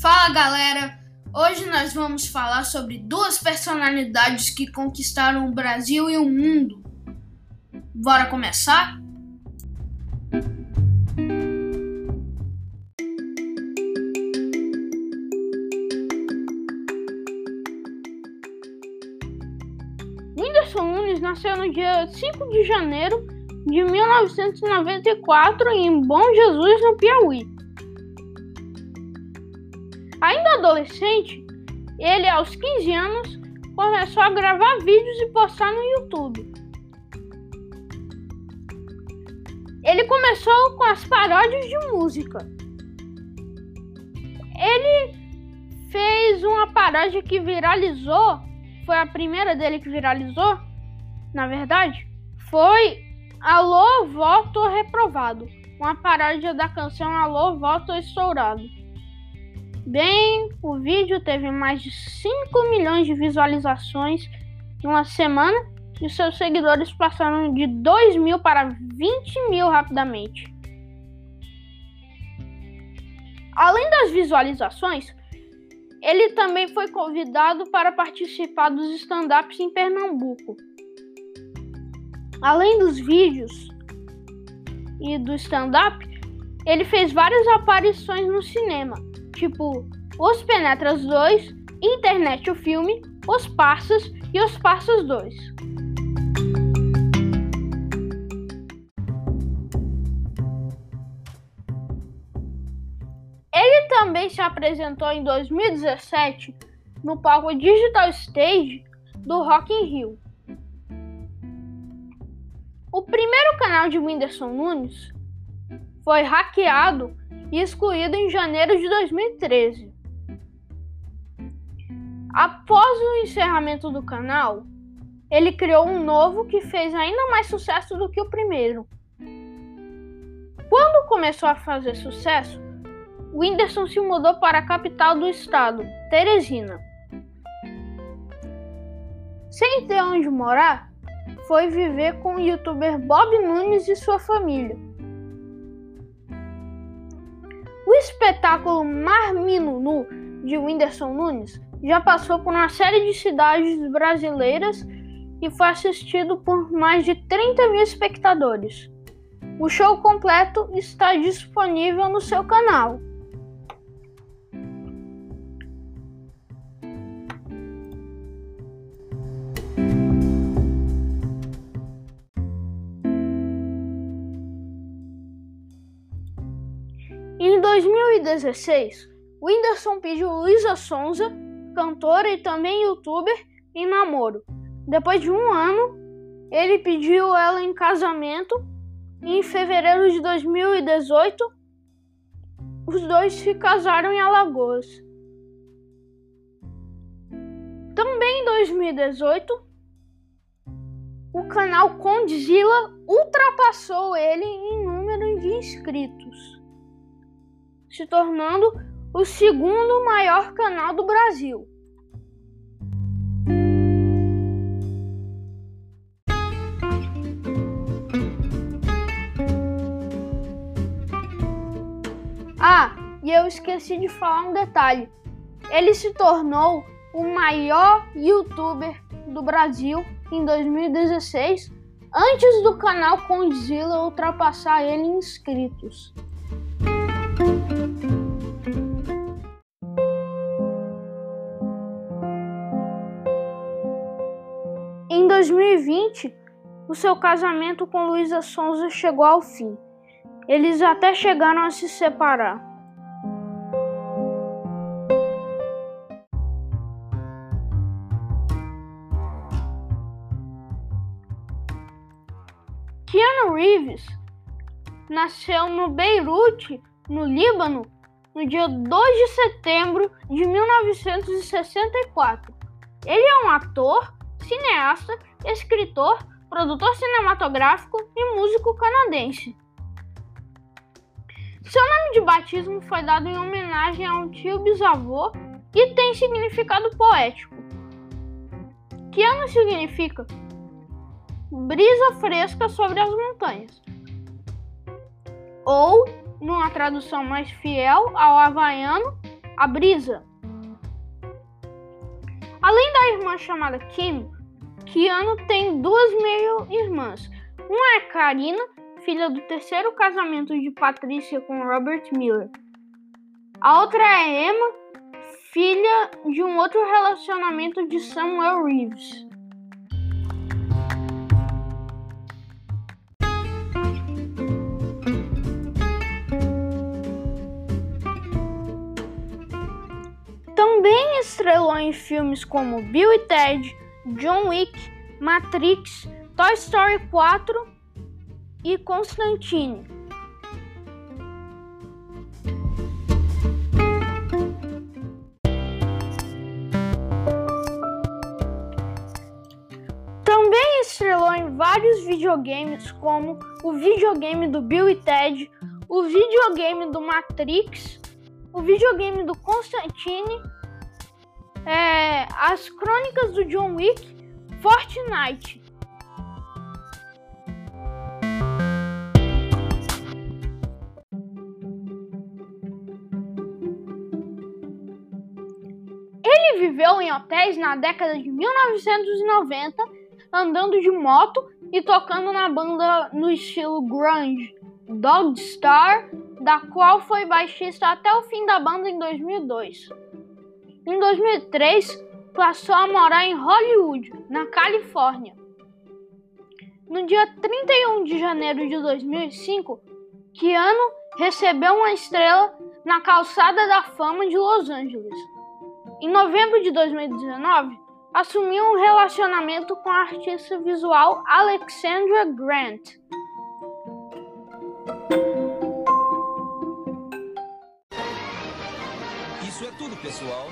Fala galera! Hoje nós vamos falar sobre duas personalidades que conquistaram o Brasil e o mundo. Bora começar? Whindersson Nunes nasceu no dia 5 de janeiro de 1994 em Bom Jesus, no Piauí. Ainda adolescente, ele aos 15 anos começou a gravar vídeos e postar no YouTube. Ele começou com as paródias de música. Ele fez uma paródia que viralizou, foi a primeira dele que viralizou, na verdade, foi Alô, voto reprovado, uma paródia da canção Alô, voto estourado. Bem, o vídeo teve mais de 5 milhões de visualizações em uma semana e seus seguidores passaram de 2 mil para 20 mil rapidamente. Além das visualizações, ele também foi convidado para participar dos stand-ups em Pernambuco. Além dos vídeos e do stand-up, ele fez várias aparições no cinema tipo Os Penetras 2, Internet o Filme, Os Parsas e Os Parsas 2. Ele também se apresentou em 2017 no palco Digital Stage do Rock in Rio. O primeiro canal de Whindersson Nunes foi hackeado e excluído em janeiro de 2013. Após o encerramento do canal, ele criou um novo que fez ainda mais sucesso do que o primeiro. Quando começou a fazer sucesso, Whindersson se mudou para a capital do estado, Teresina. Sem ter onde morar, foi viver com o youtuber Bob Nunes e sua família. Espetáculo Marminunu de Whindersson Nunes já passou por uma série de cidades brasileiras e foi assistido por mais de 30 mil espectadores. O show completo está disponível no seu canal. 2016, Whindersson pediu Luísa Sonza, cantora e também youtuber, em namoro. Depois de um ano, ele pediu ela em casamento e em fevereiro de 2018, os dois se casaram em Alagoas. Também em 2018, o canal Condzilla ultrapassou ele em número de inscritos se tornando o segundo maior canal do Brasil. Ah, e eu esqueci de falar um detalhe. Ele se tornou o maior youtuber do Brasil em 2016, antes do canal Condzilla ultrapassar ele em inscritos. 2020, o seu casamento com Luísa Sonza chegou ao fim. Eles até chegaram a se separar. Keanu Reeves nasceu no Beirute, no Líbano, no dia 2 de setembro de 1964. Ele é um ator, cineasta, escritor, produtor cinematográfico e músico canadense. Seu nome de batismo foi dado em homenagem a um tio bisavô e tem significado poético. Que ano significa brisa fresca sobre as montanhas. Ou, numa tradução mais fiel ao havaiano, a Brisa. Além da irmã chamada Kim, Keanu tem duas meio-irmãs. Uma é Karina, filha do terceiro casamento de Patrícia com Robert Miller. A outra é Emma, filha de um outro relacionamento de Samuel Reeves. Também estrelou em filmes como Bill e Ted, John Wick, Matrix, Toy Story 4 e Constantine. Também estrelou em vários videogames, como o videogame do Bill e Ted, o videogame do Matrix, o videogame do Constantine é, as crônicas do John Wick, Fortnite. Ele viveu em hotéis na década de 1990, andando de moto e tocando na banda no estilo grunge, Dogstar, da qual foi baixista até o fim da banda em 2002. Em 2003, passou a morar em Hollywood, na Califórnia. No dia 31 de janeiro de 2005, Keanu recebeu uma estrela na Calçada da Fama de Los Angeles. Em novembro de 2019, assumiu um relacionamento com a artista visual Alexandra Grant. Isso é tudo, pessoal.